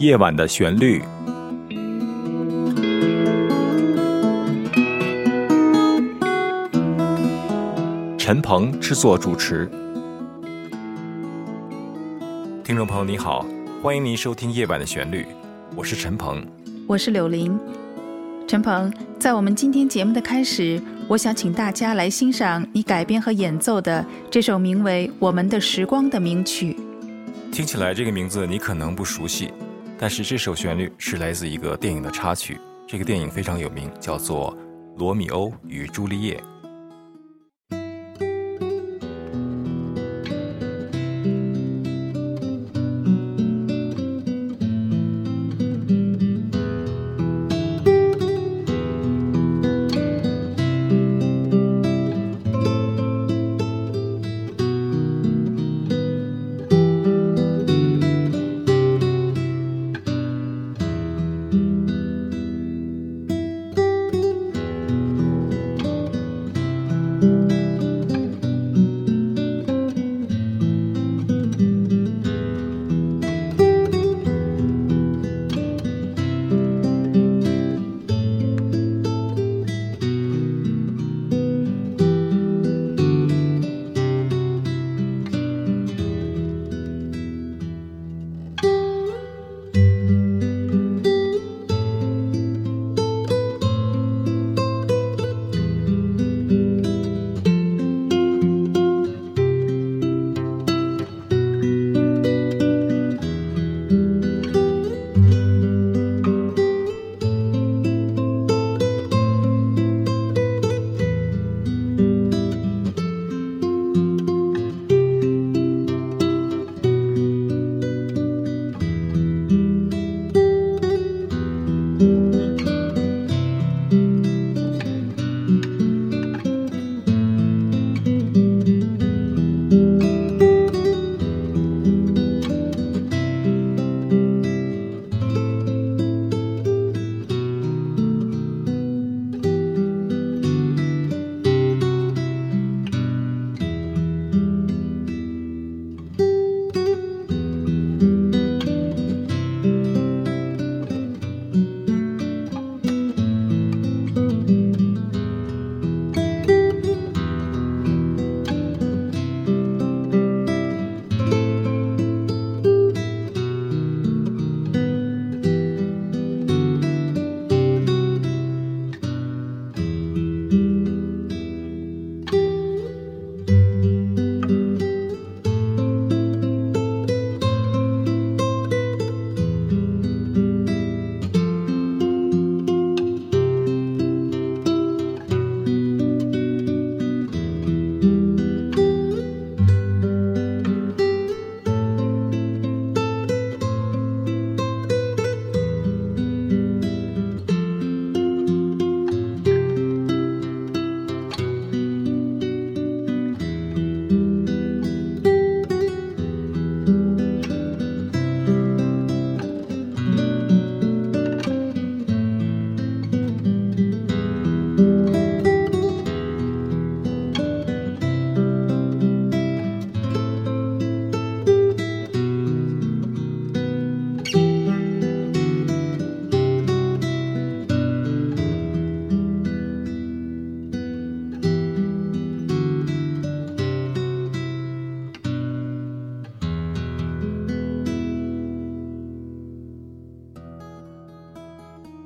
夜晚的旋律，陈鹏制作主持。听众朋友，你好，欢迎您收听《夜晚的旋律》，我是陈鹏，我是柳林。陈鹏，在我们今天节目的开始，我想请大家来欣赏你改编和演奏的这首名为《我们的时光》的名曲。听起来这个名字你可能不熟悉。但是这首旋律是来自一个电影的插曲，这个电影非常有名，叫做《罗密欧与朱丽叶》。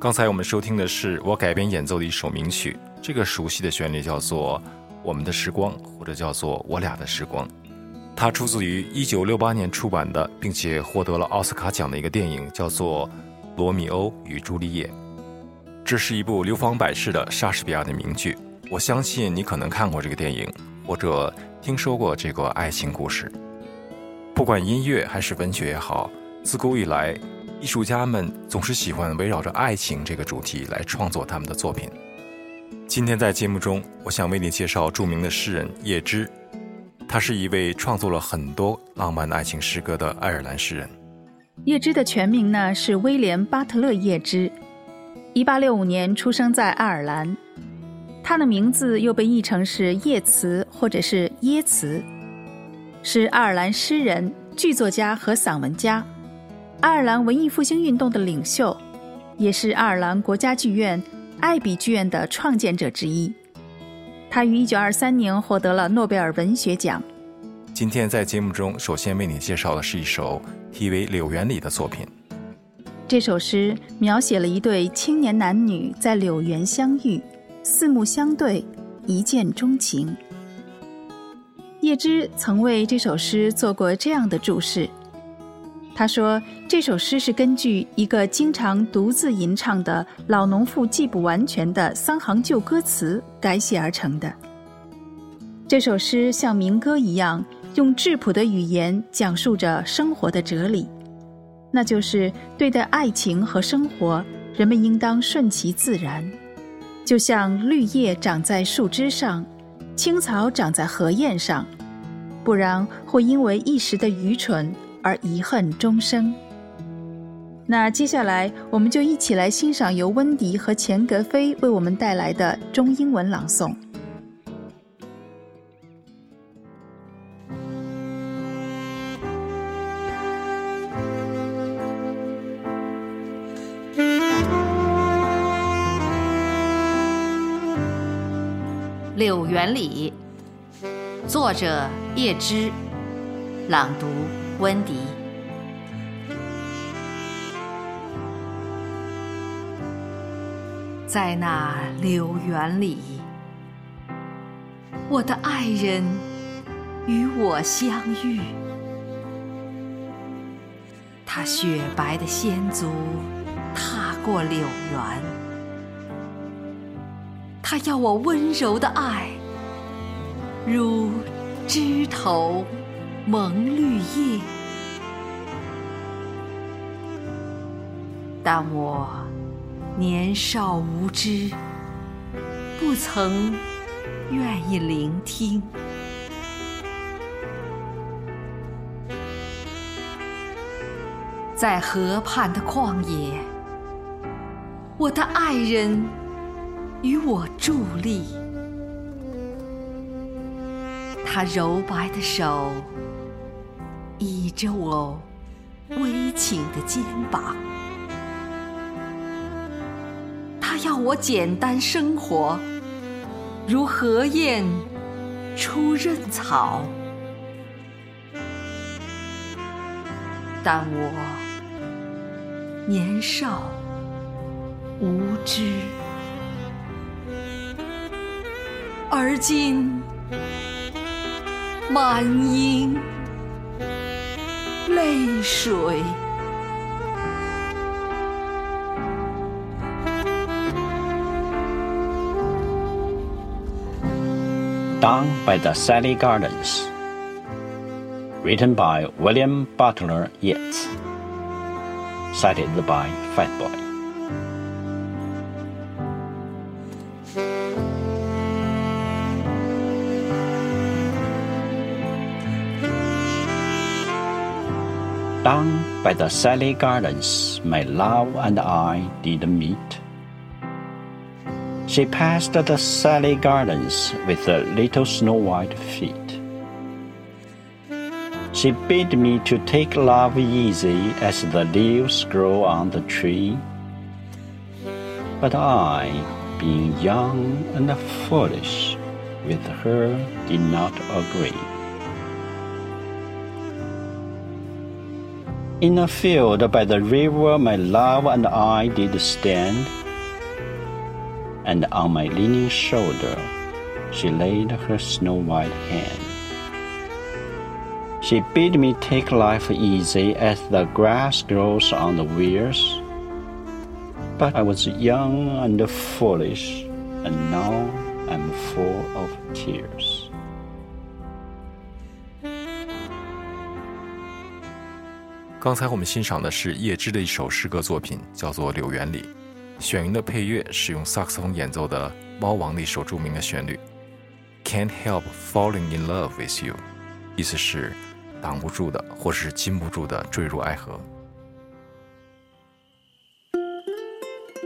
刚才我们收听的是我改编演奏的一首名曲，这个熟悉的旋律叫做《我们的时光》，或者叫做《我俩的时光》。它出自于1968年出版的，并且获得了奥斯卡奖的一个电影，叫做《罗密欧与朱丽叶》。这是一部流芳百世的莎士比亚的名剧，我相信你可能看过这个电影，或者听说过这个爱情故事。不管音乐还是文学也好，自古以来。艺术家们总是喜欢围绕着爱情这个主题来创作他们的作品。今天在节目中，我想为你介绍著名的诗人叶芝，他是一位创作了很多浪漫爱情诗歌的爱尔兰诗人。叶芝的全名呢是威廉·巴特勒·叶芝，一八六五年出生在爱尔兰，他的名字又被译成是叶慈或者是耶慈，是爱尔兰诗人、剧作家和散文家。爱尔兰文艺复兴运动的领袖，也是爱尔兰国家剧院艾比剧院的创建者之一。他于1923年获得了诺贝尔文学奖。今天在节目中，首先为你介绍的是一首题为《柳园里》的作品。这首诗描写了一对青年男女在柳园相遇，四目相对，一见钟情。叶芝曾为这首诗做过这样的注释。他说：“这首诗是根据一个经常独自吟唱的老农妇记不完全的三行旧歌词改写而成的。这首诗像民歌一样，用质朴的语言讲述着生活的哲理，那就是对待爱情和生活，人们应当顺其自然，就像绿叶长在树枝上，青草长在荷叶上，不然会因为一时的愚蠢。”而遗恨终生。那接下来，我们就一起来欣赏由温迪和钱格飞为我们带来的中英文朗诵。《柳园里》，作者叶芝，朗读。温迪，在那柳园里，我的爱人与我相遇。他雪白的仙足踏过柳园，他要我温柔的爱，如枝头。蒙绿叶，但我年少无知，不曾愿意聆听。在河畔的旷野，我的爱人与我伫立，他柔白的手。倚着我微倾的肩膀，他要我简单生活，如荷叶出润草。但我年少无知，而今满盈。泪水。Down by the Sally Gardens. Written by William Butler Yeats. Cited by Fatboy. Down by the Sally Gardens, my love and I did meet. She passed the Sally Gardens with her little snow white feet. She bid me to take love easy as the leaves grow on the tree. But I, being young and foolish, with her did not agree. In a field by the river, my love and I did stand, and on my leaning shoulder she laid her snow white hand. She bid me take life easy as the grass grows on the weirs. But I was young and foolish, and now I'm full of tears. 刚才我们欣赏的是叶芝的一首诗歌作品，叫做《柳园里》。选用的配乐是用萨克斯风演奏的《猫王》的一首著名的旋律。Can't help falling in love with you，意思是挡不住的，或是禁不住的坠入爱河。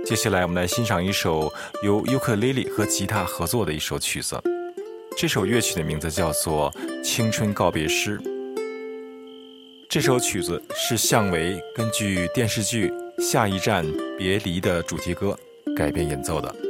接下来，我们来欣赏一首由尤克里里和吉他合作的一首曲子。这首乐曲的名字叫做《青春告别诗》。这首曲子是向为根据电视剧《下一站别离》的主题歌改编演奏的。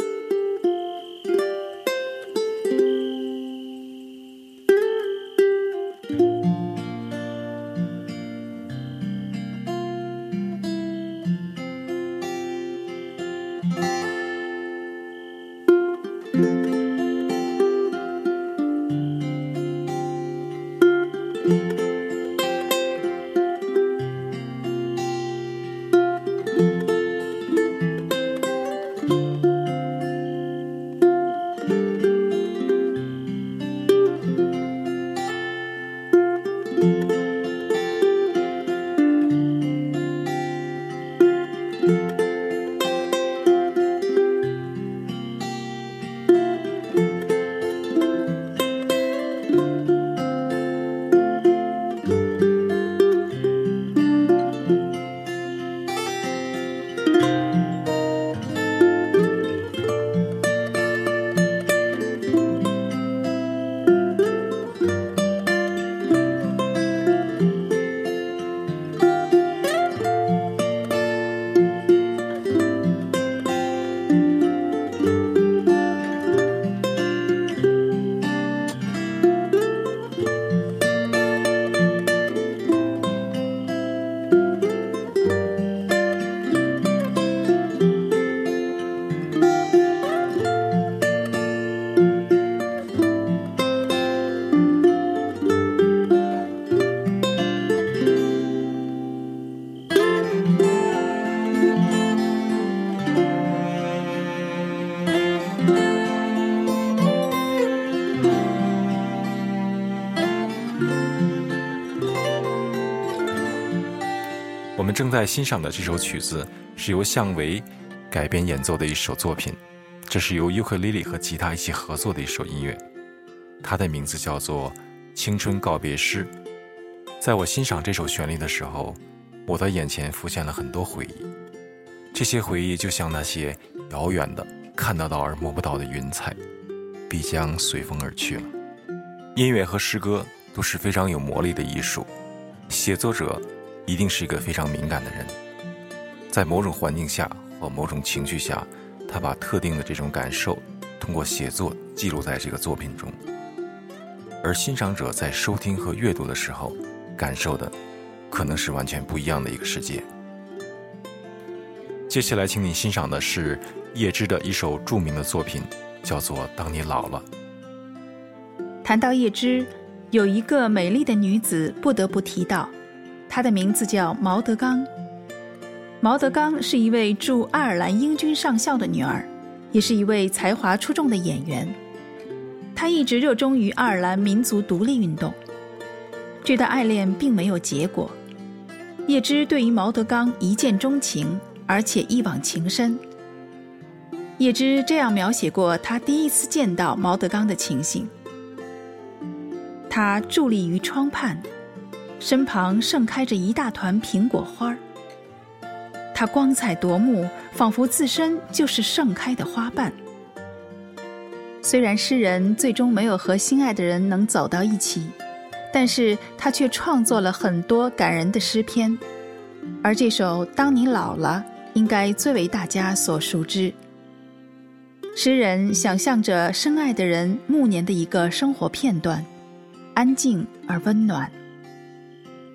我们正在欣赏的这首曲子是由向维改编演奏的一首作品，这是由尤克里里和吉他一起合作的一首音乐，它的名字叫做《青春告别诗》。在我欣赏这首旋律的时候，我的眼前浮现了很多回忆，这些回忆就像那些遥远的、看得到而摸不到的云彩，必将随风而去了。音乐和诗歌都是非常有魔力的艺术，写作者。一定是一个非常敏感的人，在某种环境下或某种情绪下，他把特定的这种感受通过写作记录在这个作品中，而欣赏者在收听和阅读的时候，感受的可能是完全不一样的一个世界。接下来，请你欣赏的是叶芝的一首著名的作品，叫做《当你老了》。谈到叶芝，有一个美丽的女子不得不提到。他的名字叫毛德刚。毛德刚是一位驻爱尔兰英军上校的女儿，也是一位才华出众的演员。她一直热衷于爱尔兰民族独立运动。这段爱恋并没有结果。叶芝对于毛德刚一见钟情，而且一往情深。叶芝这样描写过他第一次见到毛德刚的情形：他伫立于窗畔。身旁盛开着一大团苹果花儿，它光彩夺目，仿佛自身就是盛开的花瓣。虽然诗人最终没有和心爱的人能走到一起，但是他却创作了很多感人的诗篇，而这首《当你老了》应该最为大家所熟知。诗人想象着深爱的人暮年的一个生活片段，安静而温暖。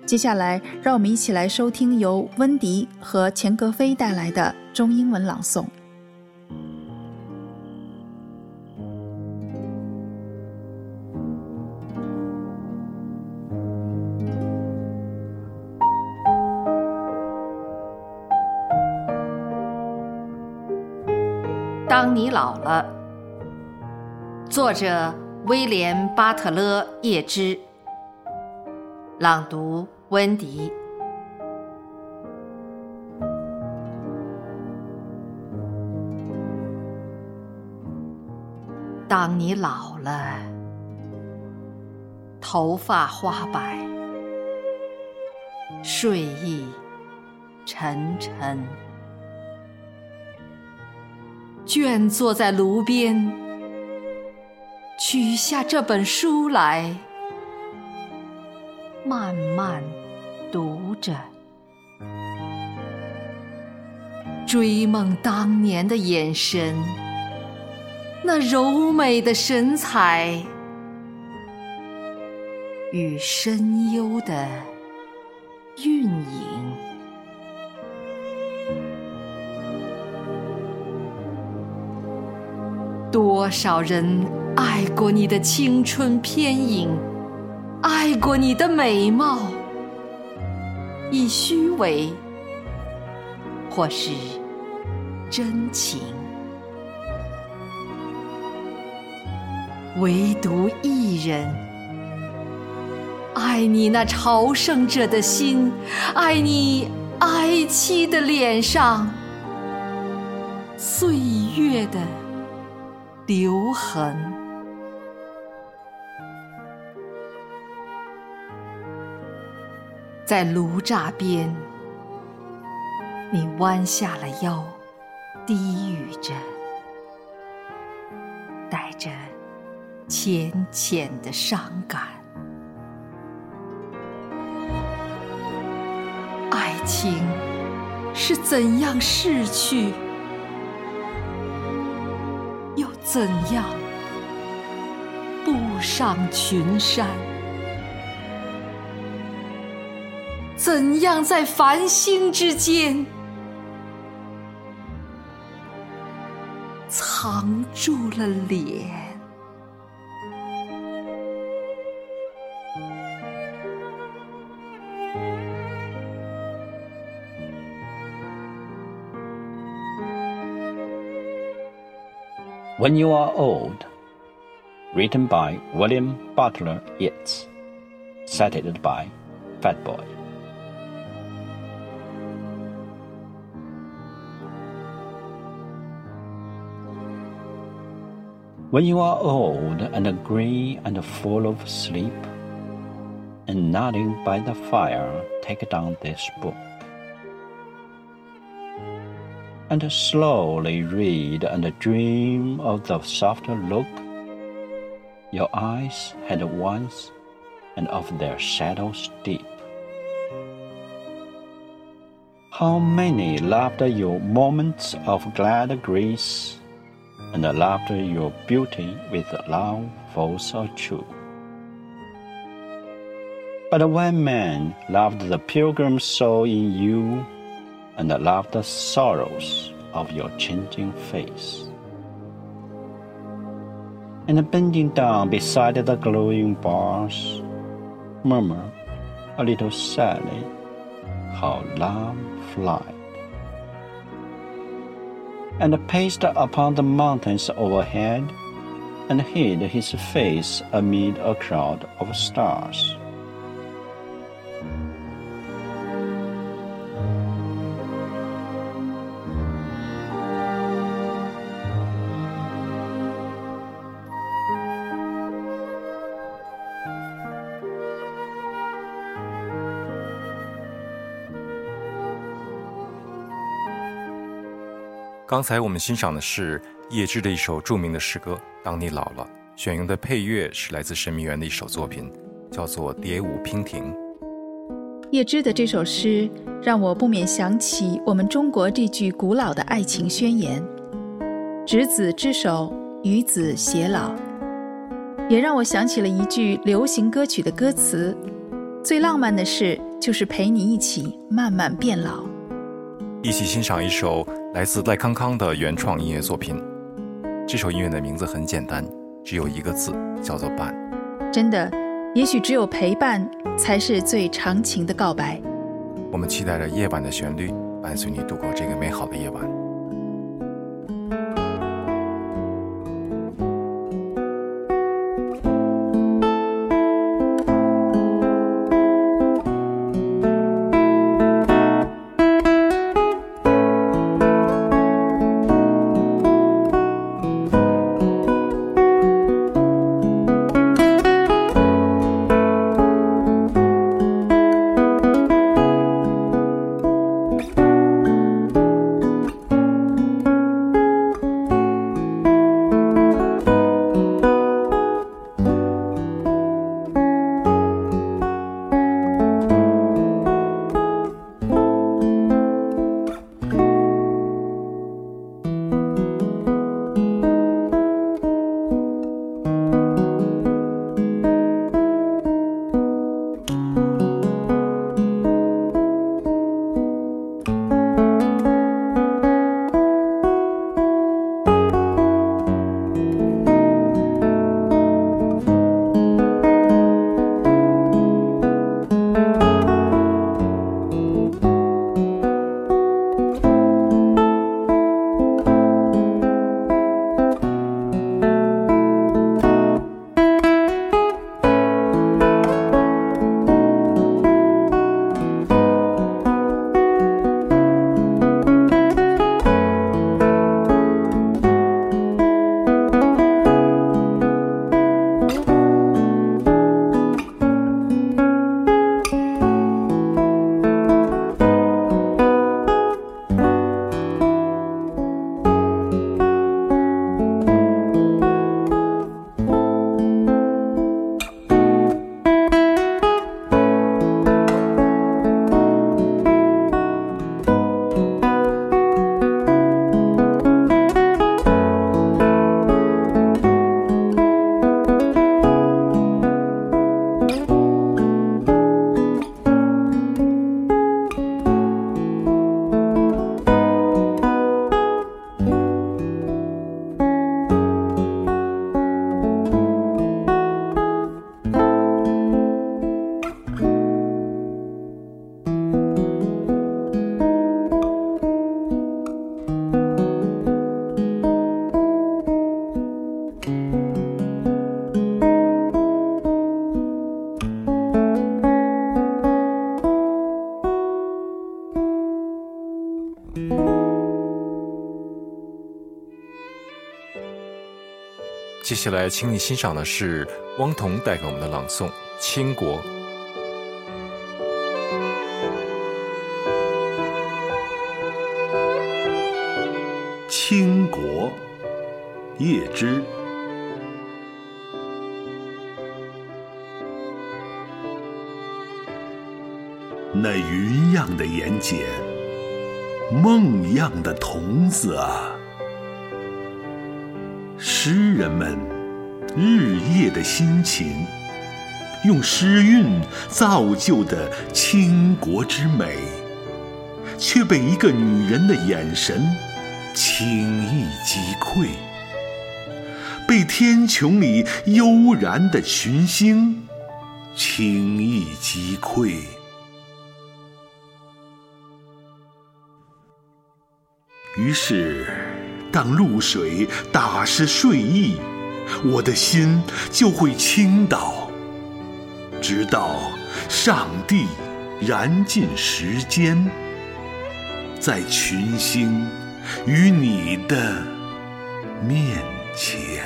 接下来，让我们一起来收听由温迪和钱格飞带来的中英文朗诵。当你老了，作者威廉·巴特勒·叶芝。朗读：温迪。当你老了，头发花白，睡意沉沉，倦坐在炉边，取下这本书来。慢慢读着，追梦当年的眼神，那柔美的神采与深幽的韵影。多少人爱过你的青春偏影，爱过你的美貌，以虚伪或是真情，唯独一人爱你那朝圣者的心，爱你哀戚的脸上岁月的。留痕，在炉渣边，你弯下了腰，低语着，带着浅浅的伤感。爱情是怎样逝去？又怎样步上群山？怎样在繁星之间藏住了脸？When You Are Old, written by William Butler Yeats, cited by Fatboy. When you are old and grey and full of sleep, and nodding by the fire, take down this book and slowly read and dream of the softer look your eyes had once and of their shadows deep. How many loved your moments of glad grace and loved your beauty with love false or true. But one man loved the pilgrim soul in you and loved the sorrows of your changing face. And bending down beside the glowing bars, murmur a little sadly how love flies. And paced upon the mountains overhead, and hid his face amid a crowd of stars. 刚才我们欣赏的是叶芝的一首著名的诗歌《当你老了》，选用的配乐是来自神秘园的一首作品，叫做《蝶舞娉婷》。叶芝的这首诗让我不免想起我们中国这句古老的爱情宣言：“执子之手，与子偕老。”也让我想起了一句流行歌曲的歌词：“最浪漫的事，就是陪你一起慢慢变老。”一起欣赏一首。来自赖康康的原创音乐作品，这首音乐的名字很简单，只有一个字，叫做“伴”。真的，也许只有陪伴才是最长情的告白。我们期待着夜晚的旋律，伴随你度过这个美好的夜晚。接下来，请你欣赏的是汪彤带给我们的朗诵《倾国》。《倾国》，叶芝。那云样的眼睑，梦样的瞳子啊！诗人们日夜的辛勤，用诗韵造就的倾国之美，却被一个女人的眼神轻易击溃；被天穹里悠然的群星轻易击溃。于是，当露水打湿睡意，我的心就会倾倒，直到上帝燃尽时间，在群星与你的面前。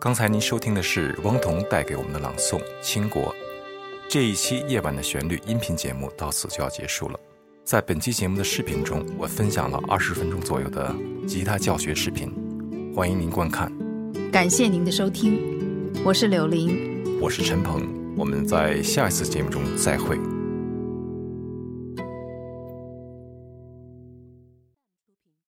刚才您收听的是汪彤带给我们的朗诵《倾国》。这一期夜晚的旋律音频节目到此就要结束了。在本期节目的视频中，我分享了二十分钟左右的吉他教学视频，欢迎您观看。感谢您的收听，我是柳林，我是陈鹏，我们在下一次节目中再会。